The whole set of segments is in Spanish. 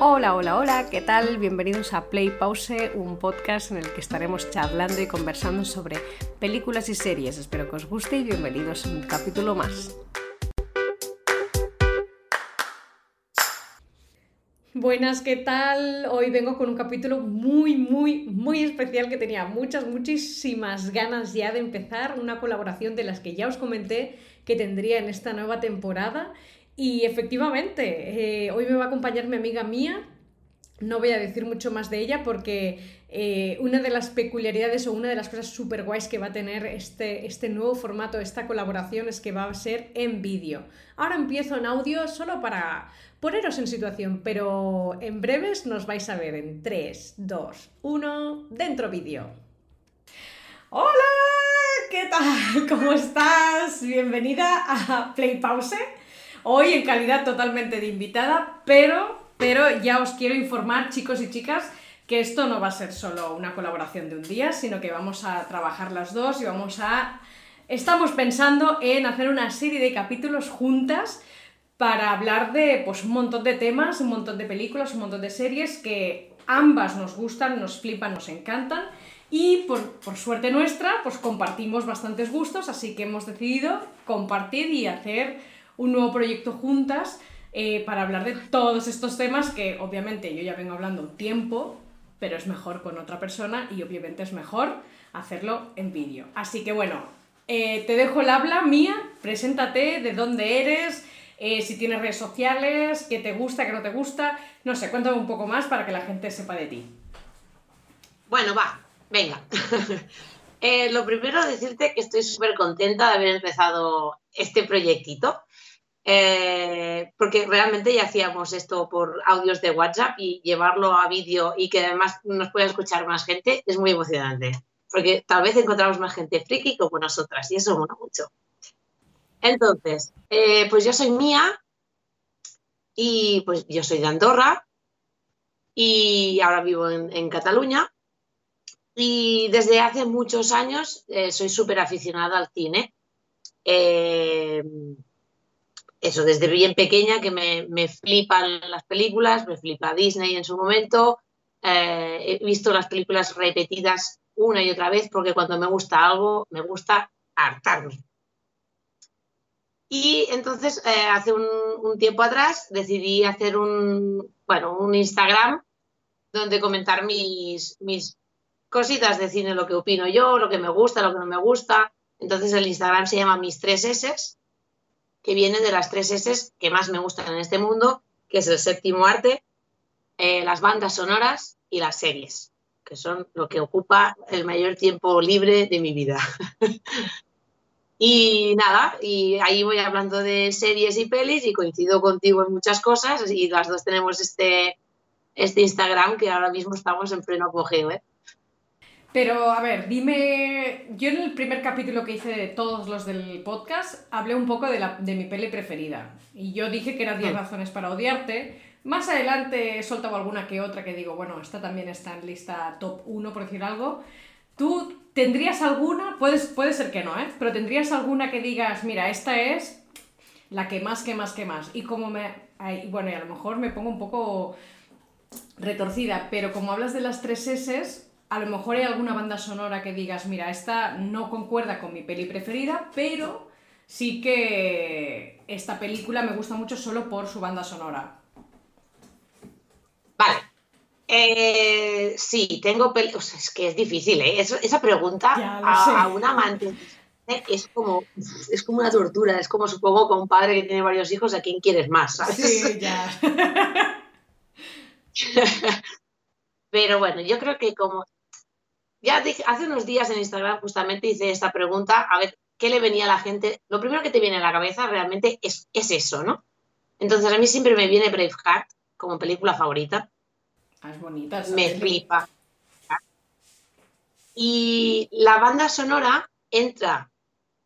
Hola, hola, hola, ¿qué tal? Bienvenidos a Play Pause, un podcast en el que estaremos charlando y conversando sobre películas y series. Espero que os guste y bienvenidos a un capítulo más. Buenas, ¿qué tal? Hoy vengo con un capítulo muy, muy, muy especial que tenía muchas, muchísimas ganas ya de empezar. Una colaboración de las que ya os comenté que tendría en esta nueva temporada. Y efectivamente, eh, hoy me va a acompañar mi amiga mía. No voy a decir mucho más de ella porque eh, una de las peculiaridades o una de las cosas súper guays que va a tener este, este nuevo formato, esta colaboración, es que va a ser en vídeo. Ahora empiezo en audio solo para poneros en situación, pero en breves nos vais a ver en 3, 2, 1, dentro vídeo. Hola, ¿qué tal? ¿Cómo estás? Bienvenida a Play Pause. Hoy en calidad totalmente de invitada, pero, pero ya os quiero informar, chicos y chicas, que esto no va a ser solo una colaboración de un día, sino que vamos a trabajar las dos y vamos a... Estamos pensando en hacer una serie de capítulos juntas para hablar de pues, un montón de temas, un montón de películas, un montón de series que ambas nos gustan, nos flipan, nos encantan. Y por, por, suerte nuestra, pues compartimos bastantes gustos, así que hemos decidido compartir y hacer un nuevo proyecto juntas eh, para hablar de todos estos temas que obviamente yo ya vengo hablando un tiempo, pero es mejor con otra persona y obviamente es mejor hacerlo en vídeo. Así que bueno, eh, te dejo el habla mía, preséntate, de dónde eres, eh, si tienes redes sociales, qué te gusta, qué no te gusta, no sé, cuéntame un poco más para que la gente sepa de ti. Bueno, va, venga. lo primero, decirte que estoy súper contenta de haber empezado este proyectito. Eh, porque realmente ya hacíamos esto por audios de WhatsApp y llevarlo a vídeo y que además nos pueda escuchar más gente es muy emocionante, porque tal vez encontramos más gente friki como nosotras y eso mola mucho. Entonces, eh, pues yo soy mía y pues yo soy de Andorra y ahora vivo en, Cataluña y desde hace muchos años eh, soy súper aficionada al cine. Eso, desde bien pequeña que me, me, flipan las películas, me flipa Disney en su momento. Eh, he visto las películas repetidas una y otra vez porque cuando me gusta algo, me gusta hartarme. Y entonces, eh, hace un, tiempo atrás, decidí hacer un, bueno, un Instagram donde comentar mis, mis cositas de cine, lo que opino yo, lo que me gusta, lo que no me gusta. Entonces, el Instagram se llama Mis Tres S que viene de las tres S que más me gustan en este mundo, que es el séptimo arte, eh, las bandas sonoras y las series, que son lo que ocupa el mayor tiempo libre de mi vida. y nada, y ahí voy hablando de series y pelis y coincido contigo en muchas cosas y las dos tenemos este, este Instagram que ahora mismo estamos en pleno apogeo. ¿eh? Pero, a ver, dime. Yo en el primer capítulo que hice de todos los del podcast hablé un poco de, la, de mi peli preferida. Y yo dije que eran 10 ah. razones para odiarte. Más adelante he soltado alguna que otra que digo, bueno, esta también está en lista top 1, por decir algo. ¿Tú tendrías alguna? Puedes, puede ser que no, ¿eh? Pero tendrías alguna que digas, mira, esta es la que más, que más, que más. Y como me. bueno, y a lo mejor me pongo un poco retorcida, pero como hablas de las tres S, a lo mejor hay alguna banda sonora que digas, mira, esta no concuerda con mi peli preferida, pero sí que esta película me gusta mucho solo por su banda sonora. Vale. Eh, sí, tengo películas. es que es difícil, ¿eh? esa pregunta a, un amante es como, es como una tortura. Es como supongo que un padre que tiene varios hijos, ¿a quién quieres más? Sí, ya. Pero bueno, yo creo que como ya hace unos días en Instagram justamente hice esta pregunta, a ver qué le venía a la gente. Lo primero que te viene a la cabeza realmente es, eso, ¿no? Entonces a mí siempre me viene Braveheart como película favorita. Ah, es bonita. Me flipa. Y la banda sonora entra,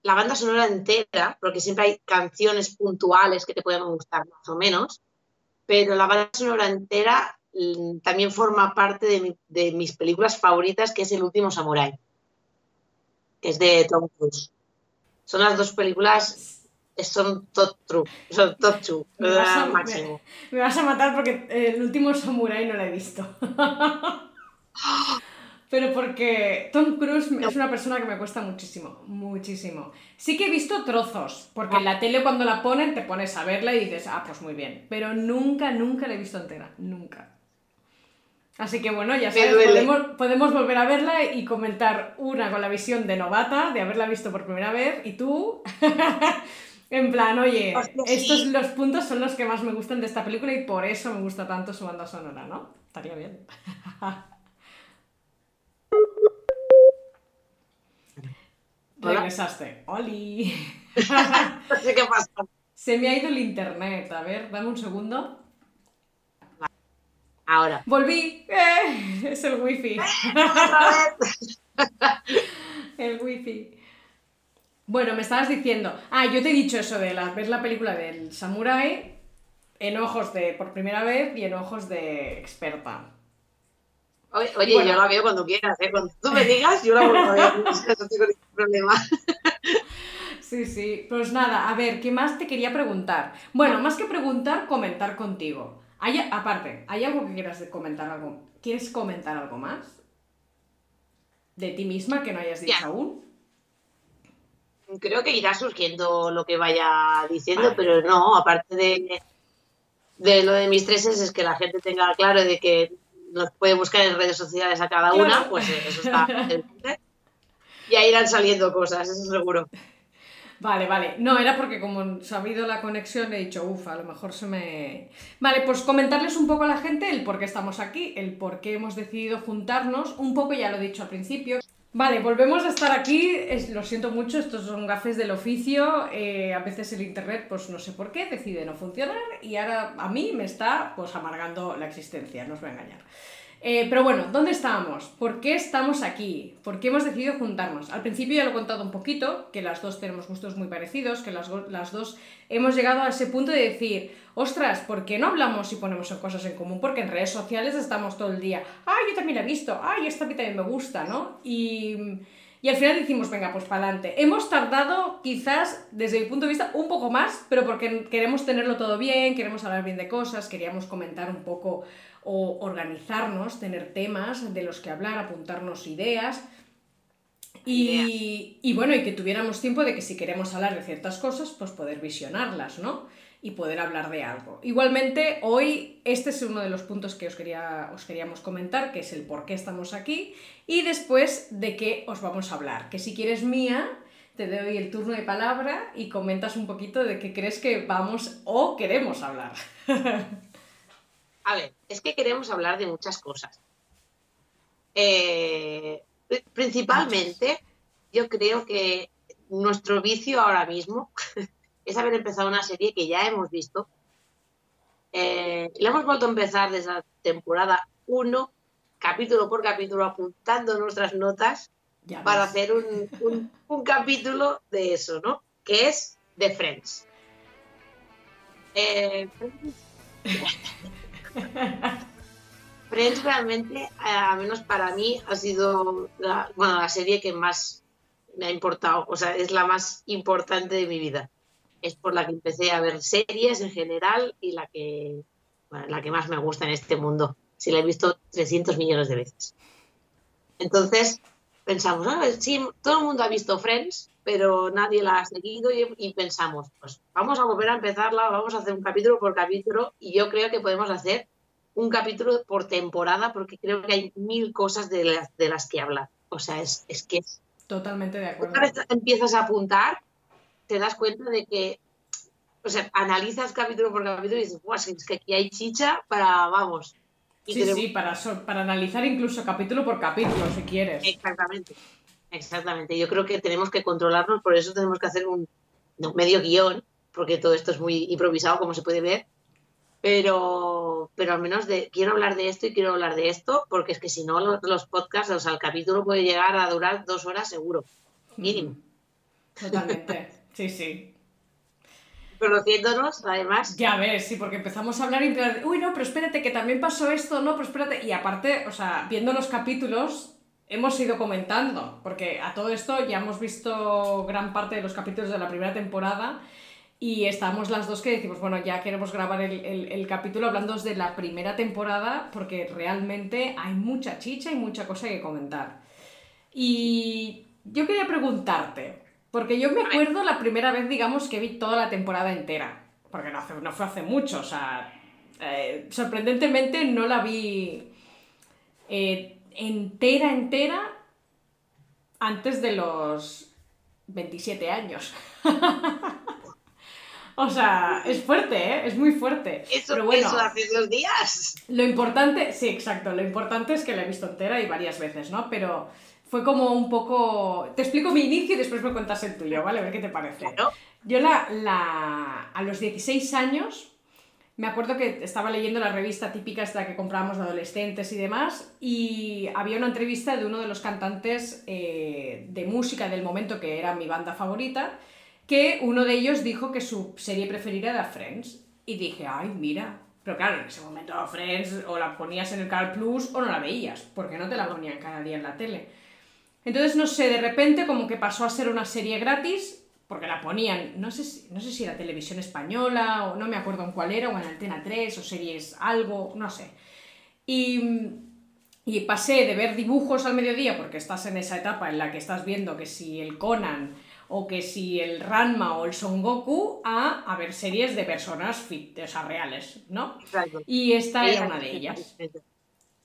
la banda sonora entera, porque siempre hay canciones puntuales que te pueden gustar más o menos, pero la banda sonora entera también forma parte de, mis películas favoritas, que es El último Samurai, que es de Tom Cruise. Son las dos películas son todo true, son todo true, Me vas, a, máximo. me- me vas a matar porque el último Samurai no lo he visto. Pero porque Tom Cruise es una persona que me cuesta muchísimo, muchísimo. Sí que he visto trozos, porque en la tele cuando la ponen te pones a verla y dices, ah, pues muy bien. Pero nunca, nunca la he visto entera, nunca. Así que bueno, ya sabes, podemos, podemos volver a verla y comentar una con la visión de novata, de haberla visto por primera vez, y tú, en plan, oye, Hostia, sí. estos los puntos son los que más me gustan de esta película y por eso me gusta tanto su banda sonora, ¿no? Estaría bien. Regresaste. ¡Oli! No sé qué pasa. Se me ha ido el internet. A ver, dame un segundo. Ahora. ¡Volví! ¡Eh! Es el wifi. Vez. El wifi. Bueno, me estabas diciendo. Ah, yo te he dicho eso de la, ver la película del Samurai en ojos de por primera vez y en ojos de experta. Oye, oye, Bueno. yo la veo cuando quieras, ¿eh? Cuando tú me digas, yo la vuelvo a ver. No tengo ningún problema. Sí, sí. Pues nada, a ver, ¿qué más te quería preguntar? Bueno, más que preguntar, comentar contigo. Hay, aparte, ¿hay algo que quieras comentar algo? ¿Quieres comentar algo más? ¿De ti misma que no hayas dicho aún? Creo que irá surgiendo lo que vaya diciendo, Vale. pero no, aparte de, de lo de mis treses, es que la gente tenga claro de que nos puede buscar en redes sociales a cada Claro. una, pues eh, eso está. Y ahí irán saliendo cosas, eso seguro. Vale, vale. No, era porque como se ha habido la conexión he dicho, uff, a lo mejor se me... Vale, pues comentarles un poco a la gente el por qué estamos aquí, el por qué hemos decidido juntarnos, un poco ya lo he dicho al principio. Vale, volvemos a estar aquí, es- lo siento mucho, estos son gafes del oficio, eh, a veces el internet, pues no sé por qué, decide no funcionar y ahora a mí me está pues amargando la existencia, no os voy a engañar. Eh, pero bueno, ¿dónde estábamos? ¿Por qué estamos aquí? ¿Por qué hemos decidido juntarnos? Al principio ya lo he contado un poquito, que las dos tenemos gustos muy parecidos, que las, las dos hemos llegado a ese punto de decir, ostras, ¿por qué no hablamos y ponemos cosas en común? Porque en redes sociales estamos todo el día, ay, yo también la he visto, ay, esta a mí también me gusta, ¿no? Y, y al final decimos, venga, pues para adelante. Hemos tardado quizás, desde mi punto de vista, un poco más, pero porque queremos tenerlo todo bien, queremos hablar bien de cosas, queríamos comentar un poco o organizarnos, tener temas de los que hablar, apuntarnos ideas. Y, y bueno, y que tuviéramos tiempo de que si queremos hablar de ciertas cosas, pues poder visionarlas, ¿no? Y poder hablar de algo. Igualmente, hoy este es uno de los puntos que os, quería, os queríamos comentar, que es el por qué estamos aquí, y después de qué os vamos a hablar. Que si quieres mía, te doy el turno de palabra y comentas un poquito de qué crees que vamos o queremos hablar. A ver, es que queremos hablar de muchas cosas. Eh, pri- principalmente, yo creo que nuestro vicio ahora mismo es haber empezado una serie que ya hemos visto. Eh, la hemos vuelto a empezar desde la temporada 1, capítulo por capítulo, apuntando nuestras notas Ya para ves. hacer un, un- un capítulo de eso, ¿no? Que es The Friends. Eh, Friends realmente, eh, al menos para mí, ha sido la, bueno, la serie que más me ha importado, o sea, es la más importante de mi vida. Es por la que empecé a ver series en general y la que, bueno, la que más me gusta en este mundo. Si la he visto 300 millones de veces. Entonces pensamos, "Ah, sí, todo el mundo ha visto Friends, pero nadie la ha seguido y, y pensamos, pues vamos a volver a empezarla, vamos a hacer un capítulo por capítulo y yo creo que podemos hacer un capítulo por temporada porque creo que hay mil cosas de las, de las que hablar. O sea, es, es que Totalmente de acuerdo. una vez empiezas a apuntar, te das cuenta de que, o sea, analizas capítulo por capítulo y dices, "Buah, es que aquí hay chicha para, vamos. Y Sí, tenemos- sí, para, para analizar incluso capítulo por capítulo, si quieres. Exactamente, exactamente. Yo creo que tenemos que controlarnos, por eso tenemos que hacer un no, medio guion, porque todo esto es muy improvisado, como se puede ver. Pero, pero al menos de quiero hablar de esto y quiero hablar de esto, porque es que si no, los, los podcasts, o sea, el capítulo puede llegar a durar dos horas seguro, mínimo. Totalmente. Sí, sí. Conociéndonos, además, Ya ves, sí, porque empezamos a hablar y uy, no, pero espérate, que también pasó esto, no, pero espérate. Y aparte, o sea, viendo los capítulos, hemos ido comentando, porque a todo esto ya hemos visto gran parte de los capítulos de la primera temporada Y estamos las dos que decimos, bueno, ya queremos grabar el, capítulo hablando de la primera temporada porque realmente hay mucha chicha y mucha cosa que comentar. Y yo quería preguntarte, porque yo me acuerdo la primera vez, digamos, que vi toda la temporada entera, porque no, no fue hace mucho, o sea, eh, sorprendentemente no la vi eh, entera, entera antes de los 27 años. o sea, es fuerte, ¿eh? Es muy fuerte. Eso, Pero bueno, eso hace dos días. Lo importante, sí, exacto, lo importante es que la he visto entera y varias veces, ¿no? Pero fue como un poco... Te explico mi inicio y después me cuentas el tuyo, ¿vale? A ver qué te parece. Yo la, la, a los 16 años me acuerdo que estaba leyendo la revista típica esta que comprábamos de adolescentes y demás, y había una entrevista de uno de los cantantes eh, de música del momento que era mi banda favorita, que uno de ellos dijo que su serie preferida era Friends. Y dije, ay, mira. Pero claro, en ese momento Friends o la ponías en el Canal Plus o no la veías, porque no te la ponían cada día en la tele. Entonces, no sé, de repente como que pasó a ser una serie gratis porque la ponían, no sé, si, no sé si era televisión española o no me acuerdo en cuál era, o en Antena 3 o series algo, no sé. Y, y pasé de ver dibujos al mediodía, porque estás en esa etapa en la que estás viendo que si el Conan o que si el Ranma o el Son Goku, a, a ver series de personas fit, o sea, reales, ¿no? Y esta era una de ellas.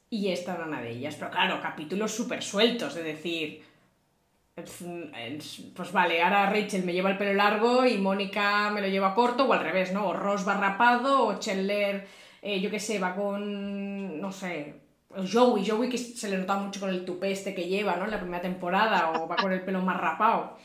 Y esta era una de ellas. Pero claro, capítulos súper sueltos, de decir pues vale, ahora Rachel me lleva el pelo largo y Mónica me lo lleva corto, o al revés, ¿no? O Ross va rapado, o Chandler, eh, yo qué sé, va con, no sé, Joey, Joey que se le nota mucho con el tupé este que lleva, ¿no? En la primera temporada, o va con el pelo más rapado.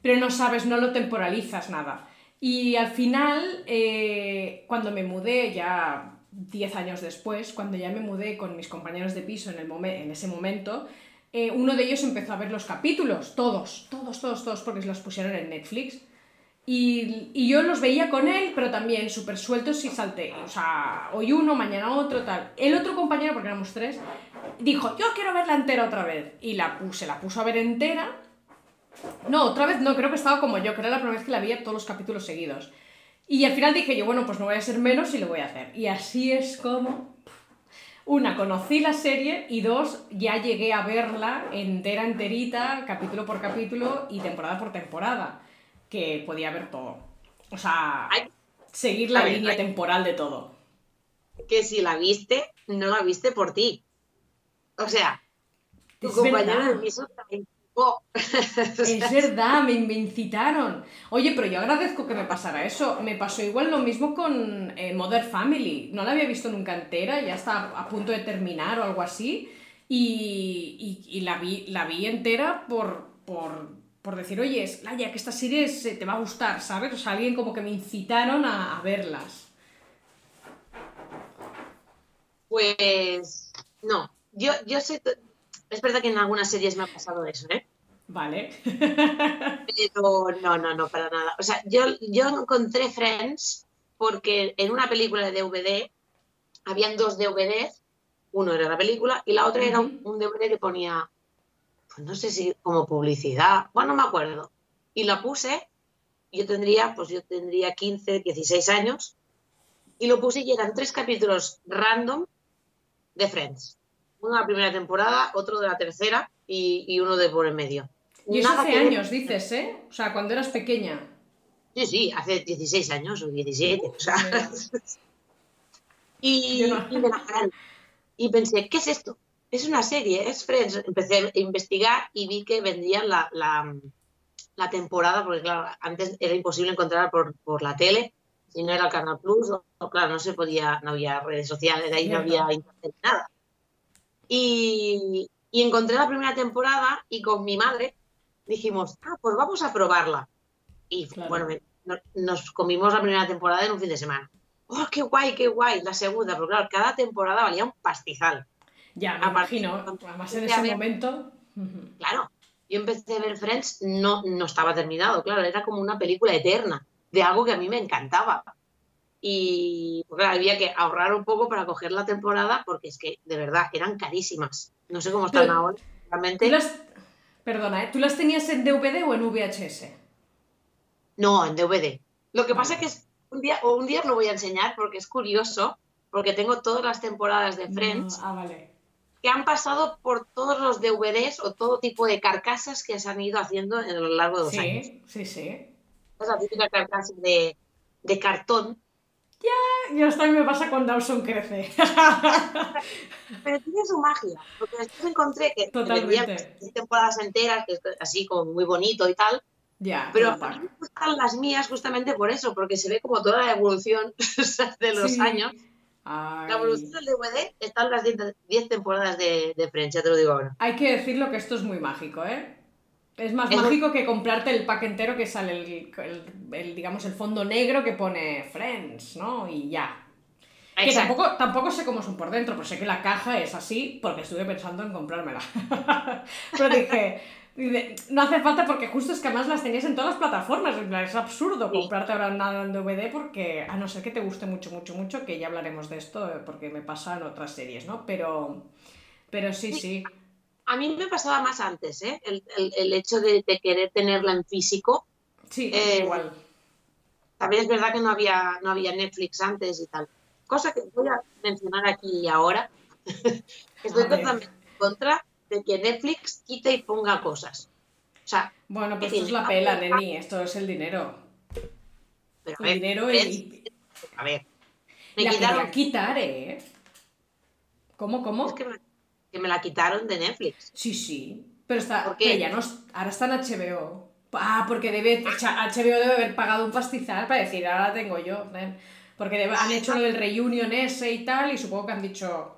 Pero no sabes, no lo temporalizas nada. Y al final, eh, cuando me mudé, ya 10 años después, cuando ya me mudé con mis compañeros de piso en, el en ese momento, eh, uno de ellos empezó a ver los capítulos, todos, todos, todos, todos, porque los pusieron en Netflix. Y, yo los veía con él, pero también súper sueltos y salté. O sea, hoy uno, mañana otro, tal. El otro compañero, porque éramos tres, dijo, yo quiero verla entera otra vez. Y la puse, la puso a ver entera. No, otra vez no, creo que estaba como yo, que era la primera vez que la veía todos los capítulos seguidos. Y al final dije yo, bueno, pues no voy a ser menos y lo voy a hacer. Y así es como una, conocí la serie y dos, ya llegué a verla entera, enterita, capítulo por capítulo y temporada por temporada, que podía ver todo. O sea, seguir la línea temporal de todo. Que si la viste, no la viste por ti. O sea, tu compañero piso es verdad, me, incitaron. Oye, pero yo agradezco que me pasara eso. Me pasó igual lo mismo con eh, Mother Family. No la había visto nunca entera, ya está a punto de terminar o algo así. Y, la, vi, la vi entera por, por, decir, oye, Laia, que esta serie te va a gustar, ¿sabes? O sea, alguien como que me incitaron a, verlas. Pues no, yo, yo sé, es verdad que en algunas series me ha pasado eso, ¿eh? Vale. Pero no, no, no, para nada. O sea, yo, yo encontré Friends porque en una película de DVD habían dos DVDs, uno era la película y la otra era un, DVD que ponía, pues no sé si como publicidad, bueno, no me acuerdo. Y la puse, yo tendría, pues yo tendría 15, 16 años, y lo puse y eran tres capítulos random de Friends una primera temporada, otro de la tercera y, uno de por el medio. Y eso hace años, dices, ¿eh? O sea, cuando eras pequeña. Sí, sí, hace 16 años o 17. O sea. y, y, pensé, ¿qué es esto? Es una serie, es Friends. Empecé a investigar y vi que vendían la, la, temporada, porque claro, antes era imposible encontrarla por, por la tele, si no era Canal Plus, o, claro, no se podía, no había redes sociales, ahí no había internet, nada. Y, encontré la primera temporada y con mi madre dijimos, ah, pues vamos a probarla. Y bueno, nos comimos la primera temporada en un fin de semana. ¡Oh, qué guay, qué guay! La segunda, pero claro, cada temporada valía un pastizal. Ya, me imagino. Además, en ese momento. Claro, yo empecé a ver Friends, no, no estaba terminado, claro, era como una película eterna de algo que a mí me encantaba y pues había que ahorrar un poco para coger la temporada porque es que de verdad eran carísimas. No sé cómo están ahora. Realmente. Perdona, ¿eh? ¿tú las tenías en DVD o en VHS? No, en DVD. Lo que pasa es que es un día, o un día lo voy a enseñar porque es curioso, porque tengo todas las temporadas de Friends Ah, vale. que han pasado por todos los DVDs o todo tipo de carcasas que se han ido haciendo a lo largo de los años. Sí, sí, sí. Esa típica carcasa de, de cartón, Y esto a mí me pasa cuando Dawson crece. pero tiene su magia, porque después encontré que Totalmente. temporadas enteras, que es así como muy bonito y tal, ya, pero a mí me gustan las mías justamente por eso, porque se ve como toda la evolución de los Sí. años. Ay. La evolución del DVD están las 10 10 temporadas de, de Friends, ya te lo digo ahora. Hay que decirlo que esto es muy mágico, ¿eh? Es más Es mágico que comprarte el pack entero que sale el, el- el, digamos, el fondo negro que pone Friends, ¿no? Y ya. Que Exacto. tampoco, tampoco sé cómo son por dentro, pero sé que la caja es así porque estuve pensando en comprármela. pero dije, no hace falta porque justo es que además las tenías en todas las plataformas. Es absurdo Sí. comprarte ahora nada en DVD porque, a no ser que te guste mucho, mucho, mucho, que ya hablaremos de esto porque me pasa en otras series, ¿no? Pero, pero sí, Sí. sí. A mí me pasaba más antes, ¿eh? El, el- el hecho de, de querer tenerla en físico. Sí, Eh, igual. También es verdad que no había, no había Netflix antes y tal. Cosa que voy a mencionar aquí y ahora. Estoy totalmente en contra de que Netflix quite y ponga cosas. O sea, Bueno, pues ¿qué esto es la pela, neni, esto es el dinero. pero a El ver, dinero Friends, y... a ver. Me La quitaron, quería quitar, ¿eh? ¿Cómo, cómo? es que me, que me la quitaron de Netflix. Sí, sí. Pero, está, ¿Por qué? pero ya no... Ahora está en HBO. Ah, porque debe, HBO debe haber pagado un pastizal para decir, ahora la tengo yo. Porque debe- han hecho lo del reunion ese y tal, y supongo que han dicho,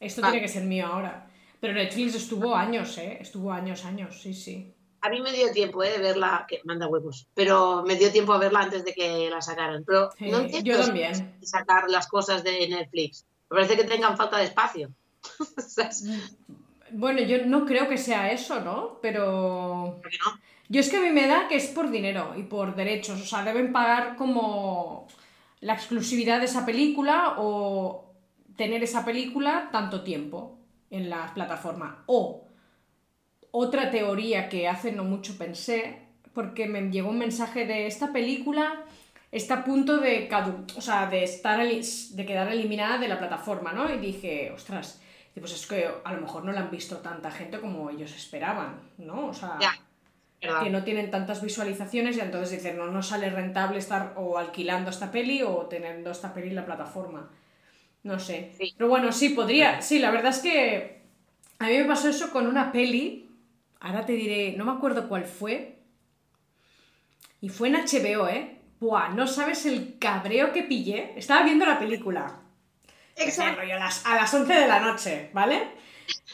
esto Ah. tiene que ser mío ahora. Pero Netflix estuvo años, ¿eh? Estuvo años, años, sí, sí. A mí me dio tiempo ¿eh? de verla, que manda huevos, pero me dio tiempo a verla antes de que la sacaran. Pero Sí, no entiendo yo también. sacar las cosas de Netflix. Me parece que tengan falta de espacio. Sea, Bueno, yo no creo que sea eso, ¿no? Pero... ¿por qué no? Yo es que a mí me da que es por dinero y por derechos, o sea, deben pagar como la exclusividad de esa película o tener esa película tanto tiempo en la plataforma. O otra teoría que hace no mucho pensé, porque me llegó un mensaje de esta película está a punto de cadu o sea, de estar de quedar eliminada de la plataforma, ¿no? Y dije, ostras, pues es que a lo mejor no la han visto tanta gente como ellos esperaban, ¿no? O sea, que no tienen tantas visualizaciones y entonces dicen, no, no sale rentable estar o alquilando esta peli o teniendo esta peli en la plataforma. No sé. Sí. Pero bueno, sí, podría. Sí, la verdad es que a mí me pasó eso con una peli. Ahora te diré, no me acuerdo cuál fue. Y fue en HBO, ¿eh? Buah, no sabes el cabreo que pillé. Estaba viendo la película. Exacto. Rollo a las, a las 11 de la noche, ¿vale?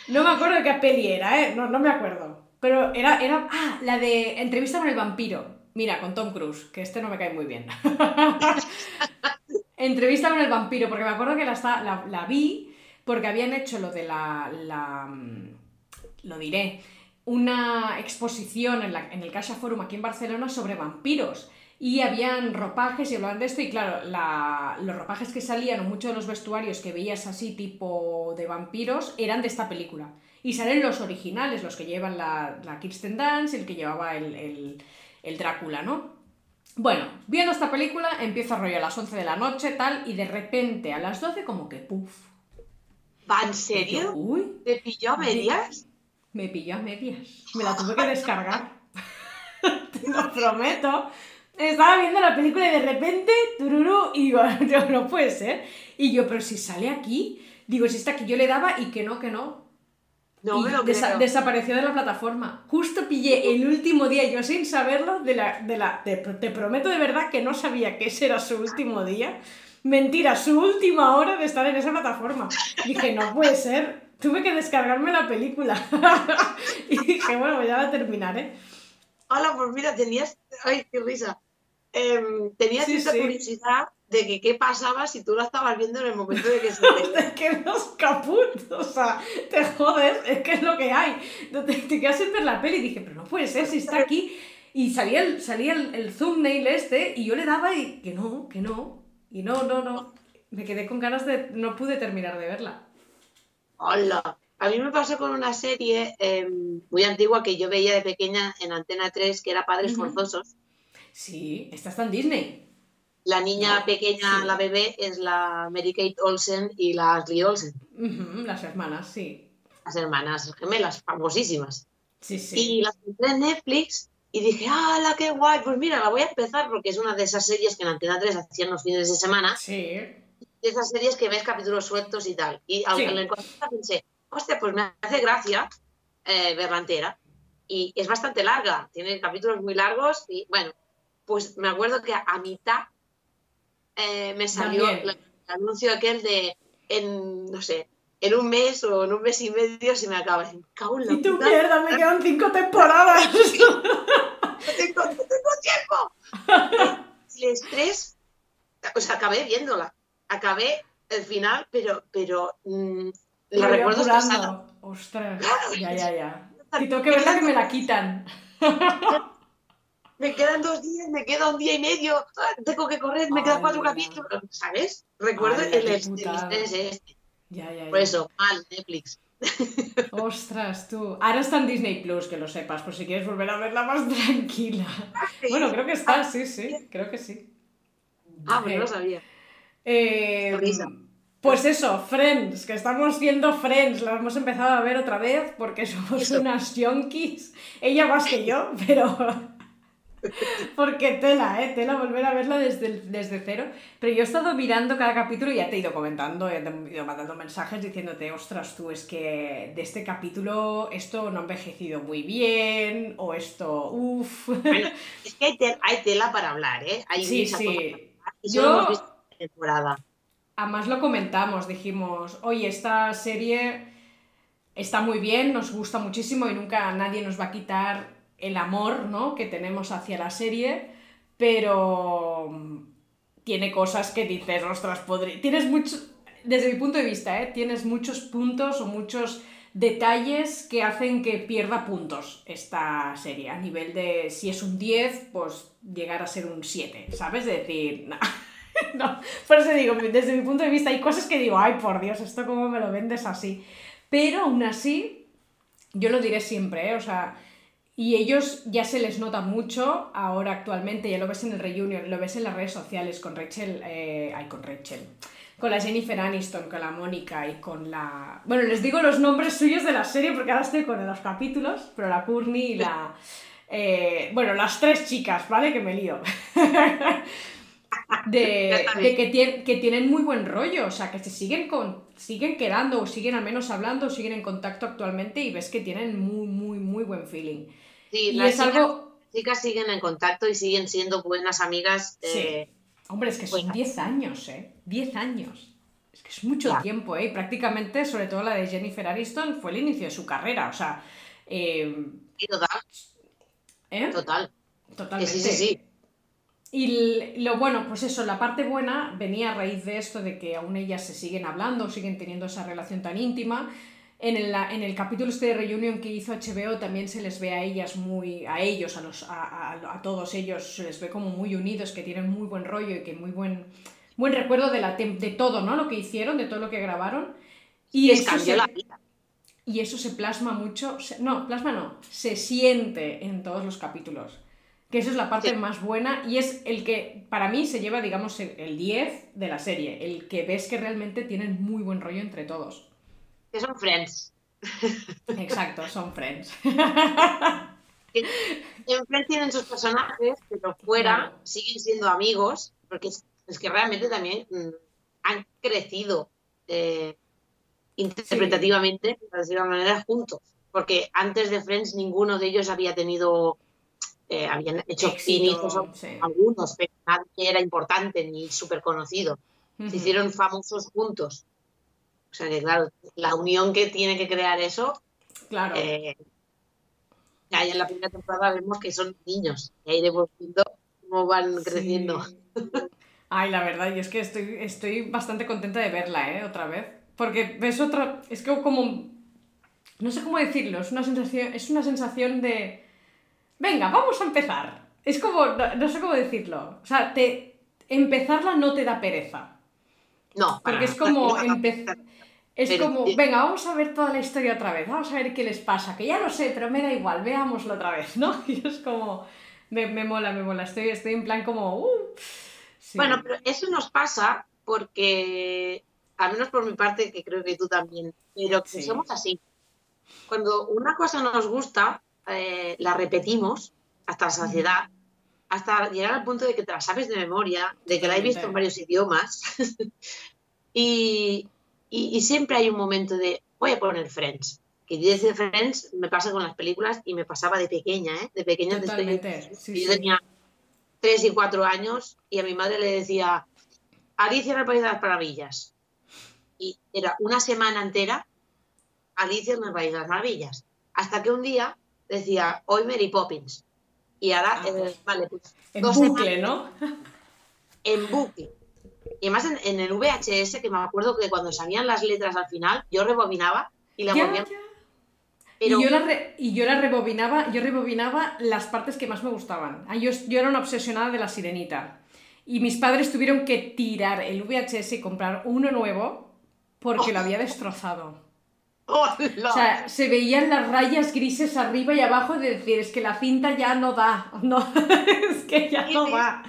No me acuerdo qué peli era, ¿eh? No, no me acuerdo. Pero era, era. Ah, la de Entrevista con el vampiro. Mira, con Tom Cruise, que este no me cae muy bien. Entrevista con el vampiro, porque me acuerdo que la, la, la vi porque habían hecho lo de la. la, lo diré. Una exposición en, en el Caixa Forum aquí en Barcelona sobre vampiros. Y habían ropajes y hablaban de esto, y claro, la- los ropajes que salían o muchos de los vestuarios que veías así, tipo de vampiros, eran de esta película. Y salen los originales, los que llevan la, la Kirsten Dance el que llevaba el, el- el Drácula, ¿no? Bueno, viendo esta película, empiezo a rollo a las 11 de la noche, tal, y de repente a las 12 como que puff. ¿Va en yo, serio? Uy, ¿Te pilló a medias? me pilló a medias. Me la tuve que descargar. Te lo prometo. Estaba viendo la película y de repente, tururú, y digo, "Tío, no puede ser. Y yo, pero si sale aquí, digo, si está aquí, yo le daba y que no, que no. No me lo desa- creo. desapareció de la plataforma. Justo pillé el último día, yo sin saberlo, de la. De la te, te prometo de verdad que no sabía que ese era su último día. Mentira, su última hora de estar en esa plataforma. Dije, no puede ser. Tuve que descargarme la película. y dije, bueno, ya la terminaré. Hola, pues mira, tenías. Ay, qué risa. Em, Sí, esta sí. curiosidad de que qué pasaba si tú la estabas viendo en el momento de que se te... Es que los caput, o sea, te jodes, es que es lo que hay. Te, te quedas sin ver la peli y dije, pero no puede ser si está aquí. Y salía el, salía el, el thumbnail este y yo le daba y que no, que no. Y no, no, no. Me quedé con ganas de. No pude terminar de verla. Hola. A mí me pasó con una serie em, muy antigua que yo veía de pequeña en Antena 3, que era Padres Ujú. Forzosos. Sí, esta está en Disney. La niña pequeña, sí. la bebé, es la Mary Kate Olsen y la Ashley Olsen, las hermanas, sí. las hermanas gemelas, famosísimas. Sí, sí. Y la encontré en Netflix y dije, ¡ah, qué guay! Pues mira, la voy a empezar porque es una de esas series que en Antena 3 hacían los fines de semana, Sí. de esas series que ves capítulos sueltos y tal. Y al Sí. al encontrarla pensé, hostia, pues me hace gracia eh, verla entera. Y es bastante larga, tiene capítulos muy largos y bueno, pues me acuerdo que a, mitad eh, me salió También. el anuncio aquel de, en, no sé, en un mes o en un mes y medio se me acaba. Cago en la Y puta, mierda, me quedan cinco temporadas. no tengo, no tengo tiempo. El estrés, o sea, acabé viéndola. Acabé el final, pero, pero mm, la recuerdo estresada. Ostras. Claro, Ya, ya, ya. Y tengo que verla que me la quitan. Me quedan dos días, me queda un día y medio, ah, tengo que correr, me quedan cuatro capítulos, ¿sabes? Recuerdo Ay, el, estrés este. Ya, ya, ya. Por eso, mal, Netflix. Ostras, tú. Ahora está en Disney Plus, que lo sepas, por si quieres volver a verla más tranquila. Bueno, creo que está, sí, sí, creo que sí. Ah, pues no lo sabía. Eh, pues eso, Friends, que estamos viendo Friends, la hemos empezado a ver otra vez porque somos Eso. unas yonkis. Ella más que yo, pero. Porque tela, ¿eh? Tela volver a verla desde, desde cero. Pero yo he estado mirando cada capítulo y ya te he ido comentando, he ido mandando mensajes diciéndote, ostras, tú, es que de este capítulo esto no ha envejecido muy bien, o esto, uff. Bueno, es que hay, tel- hay tela para hablar, ¿eh? Hay Sí, sí. Yo- temporada. Además lo comentamos, dijimos, oye, esta serie está muy bien, nos gusta muchísimo y nunca nadie nos va a quitar el amor ¿no? que tenemos hacia la serie, pero mm, tiene cosas que dices, ostras, podría... Tienes muchos, desde mi punto de vista, ¿eh? tienes muchos puntos o muchos detalles que hacen que pierda puntos esta serie. A nivel de, si es un 10, pues llegar a ser un 7, ¿sabes? De decir, nah. no, por eso digo, desde mi punto de vista hay cosas que digo, ay, por Dios, esto cómo me lo vendes así. Pero aún así, yo lo diré siempre, ¿eh? O sea, y ellos ya se les nota mucho ahora actualmente, ya lo ves en el reunion, lo ves en las redes sociales con Rachel, eh, ay, con Rachel, con la Jennifer Aniston, con la Mónica y con la... Bueno, les digo los nombres suyos de la serie porque ahora estoy con los capítulos, pero la Courtney y la... eh, bueno, las tres chicas, ¿vale? Que me lío. de, de que, tien- que tienen muy buen rollo, o sea, que se siguen, con, siguen quedando o siguen al menos hablando o siguen en contacto actualmente y ves que tienen muy, muy, muy buen feeling. Sí, Y las es chicas, algo... chicas siguen en contacto y siguen siendo buenas amigas. Sí. eh, Hombre, es que son Buena. 10 años, ¿eh? 10 años. Es que es mucho Ya. tiempo, ¿eh? Prácticamente, sobre todo la de Jennifer Aniston, fue el inicio de su carrera, o sea... eh, sí, total, ¿eh? total. Totalmente. sí, sí, sí. Y lo bueno, pues eso, la parte buena venía a raíz de esto de que aún ellas se siguen hablando, siguen teniendo esa relación tan íntima. En el, en el capítulo este de Reunion que hizo HBO también se les ve a ellas muy, a ellos, a, los, a, a- a todos ellos, se les ve como muy unidos, que tienen muy buen rollo y que muy buen, buen recuerdo de, la, de todo, ¿no? Lo que hicieron, de todo lo que grabaron. Y Les eso se- la vida. y eso se plasma mucho, se- no, plasma no, se siente en todos los capítulos. Que eso es la parte Sí. más buena y es el que para mí se lleva, digamos, el el 10 de la serie. El que ves que realmente tienen muy buen rollo entre todos. Que son friends. Exacto, son friends. En Friends tienen sus personajes, pero fuera siguen siendo amigos, porque es, es que realmente también mm, han crecido eh, interpretativamente, por decirlo de alguna manera, juntos. Porque antes de Friends ninguno de ellos había tenido, eh, habían hecho sí. algunos, pero nadie era importante ni súper conocido. Se hicieron famosos juntos. O sea que, claro, la unión que tiene que crear eso, Claro. eh, ya en la primera temporada vemos que son niños. Y ahí iremos viendo cómo van creciendo. Ay, la verdad, yo es que estoy, estoy bastante contenta de verla, ¿eh? Otra vez. Porque ves otra. Es que como. No sé cómo decirlo, es una sensación, es una sensación de. Venga, vamos a empezar. Es como. No, no sé cómo decirlo. O sea, te, empezarla no te da pereza. No, para Porque es como empezar. Es Pero- como, venga, vamos a ver toda la historia otra vez, vamos a ver qué les pasa, que ya lo sé, pero me da igual, veámoslo otra vez, ¿no? Y es como, Me, me mola, me mola. Estoy, estoy en plan como. uh, sí. Bueno, pero eso nos pasa porque, al menos por mi parte, que creo que tú también, pero que Sí. somos así. Cuando una cosa nos gusta, eh, la repetimos hasta la saciedad, hasta llegar al punto de que te la sabes de memoria, de que la he visto en varios idiomas. y, y- y siempre hay un momento de, voy a poner Friends. Que desde Friends me pasa con las películas y me pasaba de pequeña, ¿eh? De pequeña Totalmente. Sí, yo sí. tenía tres y cuatro años y a mi madre le decía, Alicia en el País de las Maravillas. Y era una semana entera Alicia en el País de las Maravillas. Hasta que un día decía, hoy Mary Poppins. Y ahora, Ah, eh, pues. vale, pues En bucle, ¿no? en bucle. Y además en, en el VHS, que me acuerdo que cuando salían las letras al final, yo rebobinaba y la volvía... Pero Y yo la, re- y yo la rebobinaba, yo rebobinaba las partes que más me gustaban. Ah, Yo, yo era una obsesionada de la sirenita. Y mis padres tuvieron que tirar el VHS y comprar uno nuevo porque lo había destrozado. ¡Hola! O sea, se veían las rayas grises arriba y abajo de decir, es que la cinta ya no da. No, es que ya no va.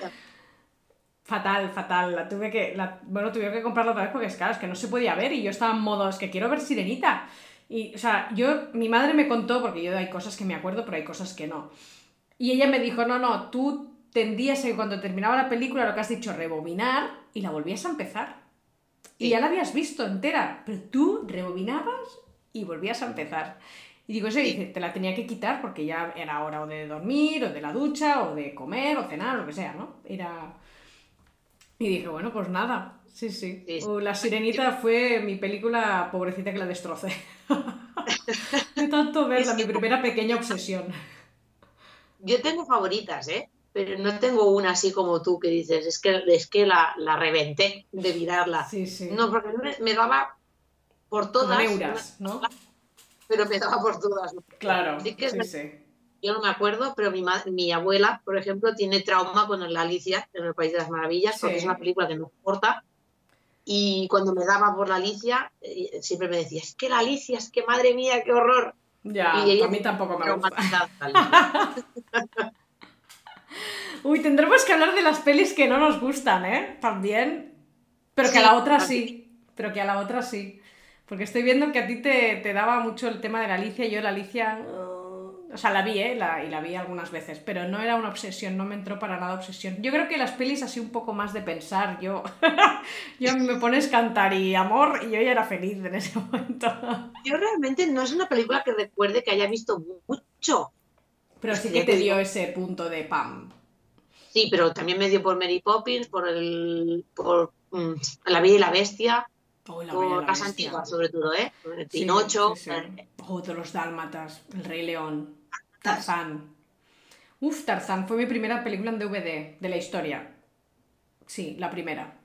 Fatal, fatal. La tuve que, la- bueno, tuve que comprarla otra vez porque es claro, es que no se podía ver y yo estaba en modo, es que quiero ver Sirenita. Y, o sea, yo, mi madre me contó, porque yo hay cosas que me acuerdo, pero hay cosas que no. Y ella me dijo, no, no, tú tendías que cuando terminaba la película, lo que has dicho, rebobinar y la volvías a empezar. Y ya la habías visto entera, pero tú rebobinabas y volvías a empezar. Y digo, eso Sí. dice, te la tenía que quitar porque ya era hora o de dormir, o de la ducha, o de comer, o cenar, o lo que sea, ¿no? Era... Y dije, bueno, pues nada, sí, sí. Sí. La Sirenita fue mi película pobrecita que la destrocé. de tanto verla, mi primera pequeña obsesión. Yo tengo favoritas, ¿eh? Pero no tengo una así como tú que dices, es que, es que la, la reventé de mirarla. Sí, sí. No, porque me, me daba por todas, neuras, ¿no? pero me daba por todas. Claro, Sí que es sí, verdad. sí. Yo no me acuerdo, pero mi, mi abuela, por ejemplo, tiene trauma con la Alicia en el País de las Maravillas, porque Sí. es una película que no corta. Y cuando me daba por la Alicia, eh, siempre me decía, es que la Alicia, es que madre mía, qué horror. Ya, Y ella a mí tampoco me gusta. Uy, tendremos que hablar de las pelis que no nos gustan, ¿eh? También. Pero que a Sí, la otra sí. Pero que a la otra sí. Porque estoy viendo que a ti te, te daba mucho el tema de la Alicia y yo la Alicia... O sea, la vi, ¿eh? La- y la vi algunas veces, pero no era una obsesión, no me entró para nada obsesión. Yo creo que las pelis así un poco más de pensar, yo... yo me pones cantar y amor y yo ya era feliz en ese momento. Yo realmente no es una película que recuerde que haya visto mucho. Pero sí que te dio ese punto de pam. Sí, pero también me dio por Mary Poppins, por el por mm, La Bella y la Bestia, Oh, la por Bestia. antiguas sobre todo, ¿eh? Pinocho. sí, sí. eh, Oh, de los dálmatas, El Rey León, Tarzán. Uf, Tarzán fue mi primera película en DVD de la historia. Sí, la primera.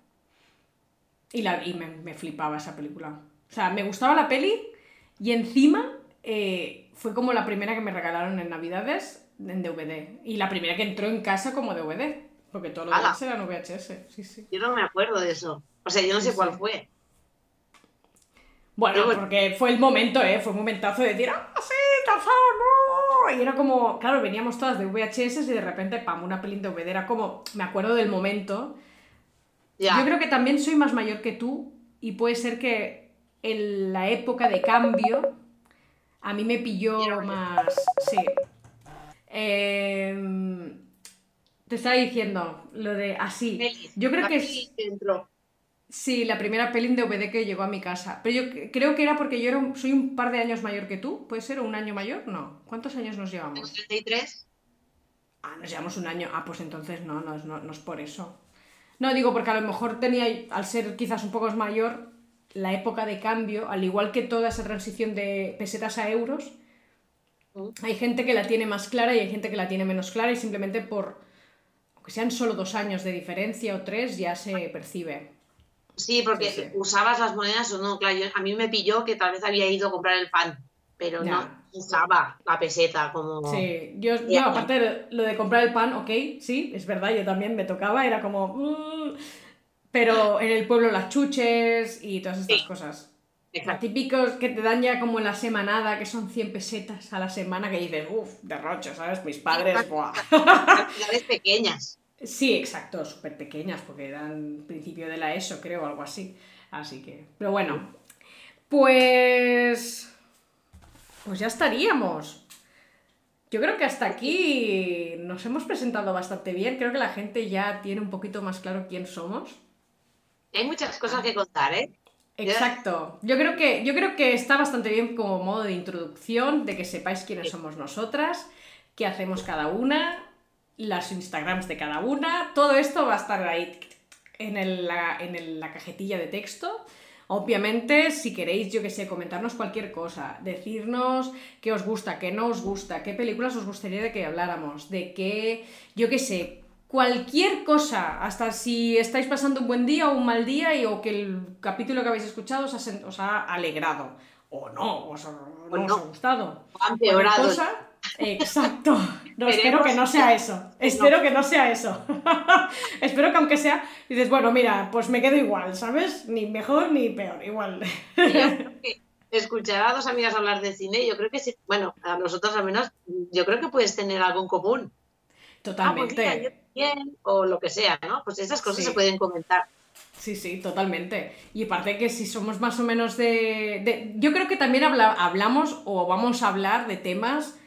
Y, la, y me, me flipaba esa película. O sea, me gustaba la peli y encima eh, fue como la primera que me regalaron en Navidades en DVD. Y la primera que entró en casa como DVD. Porque todo lo demás era en VHS. Sí, sí. Yo no me acuerdo de eso. O sea, yo no sé Sí, cuál fue. Bueno. porque fue el momento, ¿eh? Fue un momentazo de decir, ¡ah, sí, Tarzán, no! Y era como, claro, veníamos todas de VHS y de repente, pam, una peli de DVD. Era como, me acuerdo del momento. Yo creo que también soy más mayor que tú y puede ser que en la época de cambio a mí me pilló más... Sí. Em, te estaba diciendo lo de así. Pelis. Yo creo La que es... Sí, la primera peli en DVD que llegó a mi casa. Pero yo creo que era porque yo era un- soy un par de años mayor que tú. ¿Puede ser? ¿O un año mayor? No. ¿Cuántos años nos llevamos? 33. Ah, nos llevamos un año. Ah, pues entonces no, no, no, no es por eso. No, digo porque a lo mejor tenía, al ser quizás un poco mayor, la época de cambio, al igual que toda esa transición de pesetas a euros, Mm. hay gente que la tiene más clara y hay gente que la tiene menos clara y simplemente por, aunque sean solo dos años de diferencia o tres, ya se percibe. Sí, porque Sí, sí. usabas las monedas o no. Claro, yo- a mí me pilló que tal vez había ido a comprar el pan, pero Ya. no usaba la peseta como. Sí, yo, aparte de lo de comprar el pan, ok, sí, es verdad, yo también me tocaba, era como... "Mm", pero en el pueblo las chuches y todas estas Sí. cosas. típicos que te dan ya como la semanada, que son 100 pesetas a la semana, que dices, uff, derrocho, ¿sabes? Mis padres, ¡buah! pequeñas. Sí, exacto, súper pequeñas, porque eran principio de la ESO, creo, algo así. Así que, pero bueno, pues... Pues ya estaríamos. Yo creo que hasta aquí nos hemos presentado bastante bien. Creo que la gente ya tiene un poquito más claro quién somos. Hay muchas cosas que contar, ¿eh? Exacto. Yo creo que, yo creo que está bastante bien como modo de introducción, de que sepáis quiénes somos nosotras, qué hacemos cada una, las Instagrams de cada una. Todo esto va a estar ahí en, la, en la cajetilla de texto. Obviamente, si queréis, yo que sé, comentarnos cualquier cosa, decirnos qué os gusta, qué no os gusta, qué películas os gustaría de que habláramos, de qué, yo que sé, cualquier cosa, hasta si estáis pasando un buen día o un mal día y o que el capítulo que habéis escuchado os ha, alegrado, o no, os, no, os ha gustado. O empeorado. Exacto. No, espero que no sea eso. Espero que no sea eso. espero que aunque sea, dices, bueno, mira, pues me quedo igual, ¿sabes? Ni mejor ni peor, igual. escuchar a dos amigas hablar de cine, yo creo que sí, bueno, a nosotros al menos, yo creo que puedes tener algo en común. Totalmente. Ah, pues bien, o lo que sea, ¿no? Pues esas cosas se pueden comentar. Sí, sí, totalmente. Y aparte que si somos más o menos de... Yo creo que también hablamos o vamos a hablar de temas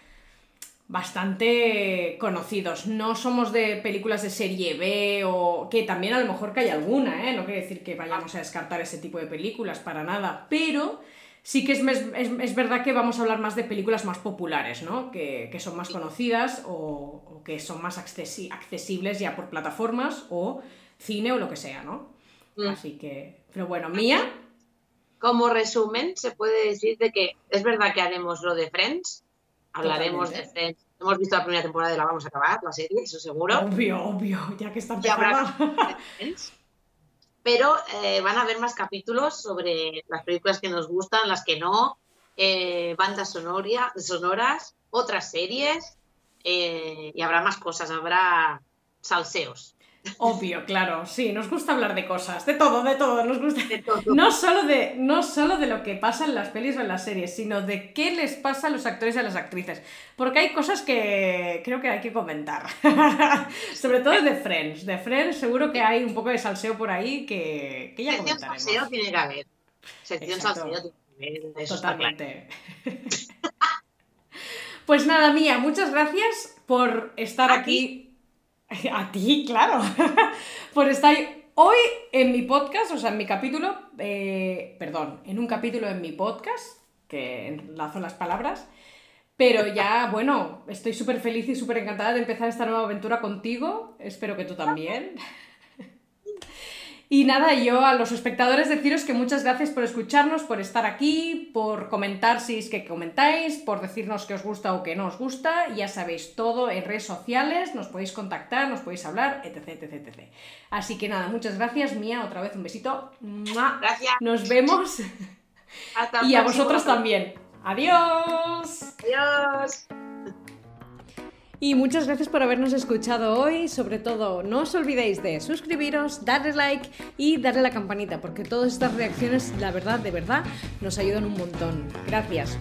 bastante conocidos. No somos de películas de serie B o que también a lo mejor que hay alguna, ¿eh? No quiere decir que vayamos a descartar ese tipo de películas para nada, pero sí que es, es, verdad que vamos a hablar más de películas más populares, ¿no? Que, son más conocidas o, que son más accesibles ya por plataformas o cine o lo que sea, ¿no? Mm. Así que, pero bueno, Mía. Como resumen, se puede decir de que es verdad que haremos lo de Friends, Hablaremos de Friends. Hemos visto la primera temporada y la vamos a acabar, la serie, eso seguro. Obvio, obvio, ya que está empezando. Pero eh, van a haber más capítulos sobre las películas que nos gustan, las que no, eh, bandas sonoras, otras series eh, y habrá más cosas, habrá salseos. Obvio, claro, sí, nos gusta hablar de cosas, de todo, de todo, nos gusta. No solo de, no solo de lo que pasa en las pelis o en las series, sino de qué les pasa a los actores y a las actrices. Porque hay cosas que creo que hay que comentar. Sobre todo de Friends. De Friends seguro que hay un poco de salseo por ahí que, que ya comentaremos. salseo tiene que haber. Sección salseo tiene que haber. Totalmente. pues nada, Mía, muchas gracias por estar aquí A ti, claro. Por estar hoy en mi podcast, o sea, en mi capítulo, eh, perdón, en un capítulo en mi podcast, que enlazo las palabras. Pero ya, bueno, estoy súper feliz y súper encantada de empezar esta nueva aventura contigo. Espero que tú también. Y nada, yo a los espectadores deciros que muchas gracias por escucharnos, por estar aquí, por comentar si es que comentáis, por decirnos que os gusta o que no os gusta. Ya sabéis todo en redes sociales, nos podéis contactar, nos podéis hablar, etc, etc, etc. Así que nada, muchas gracias, Mía, otra vez un besito. Gracias. Nos vemos. Hasta y a vosotros también. Adiós. Adiós. Y muchas gracias por habernos escuchado hoy. Sobre todo, no os olvidéis de suscribiros, darle like y darle la campanita, porque todas estas reacciones, la verdad, de verdad, nos ayudan un montón. Gracias.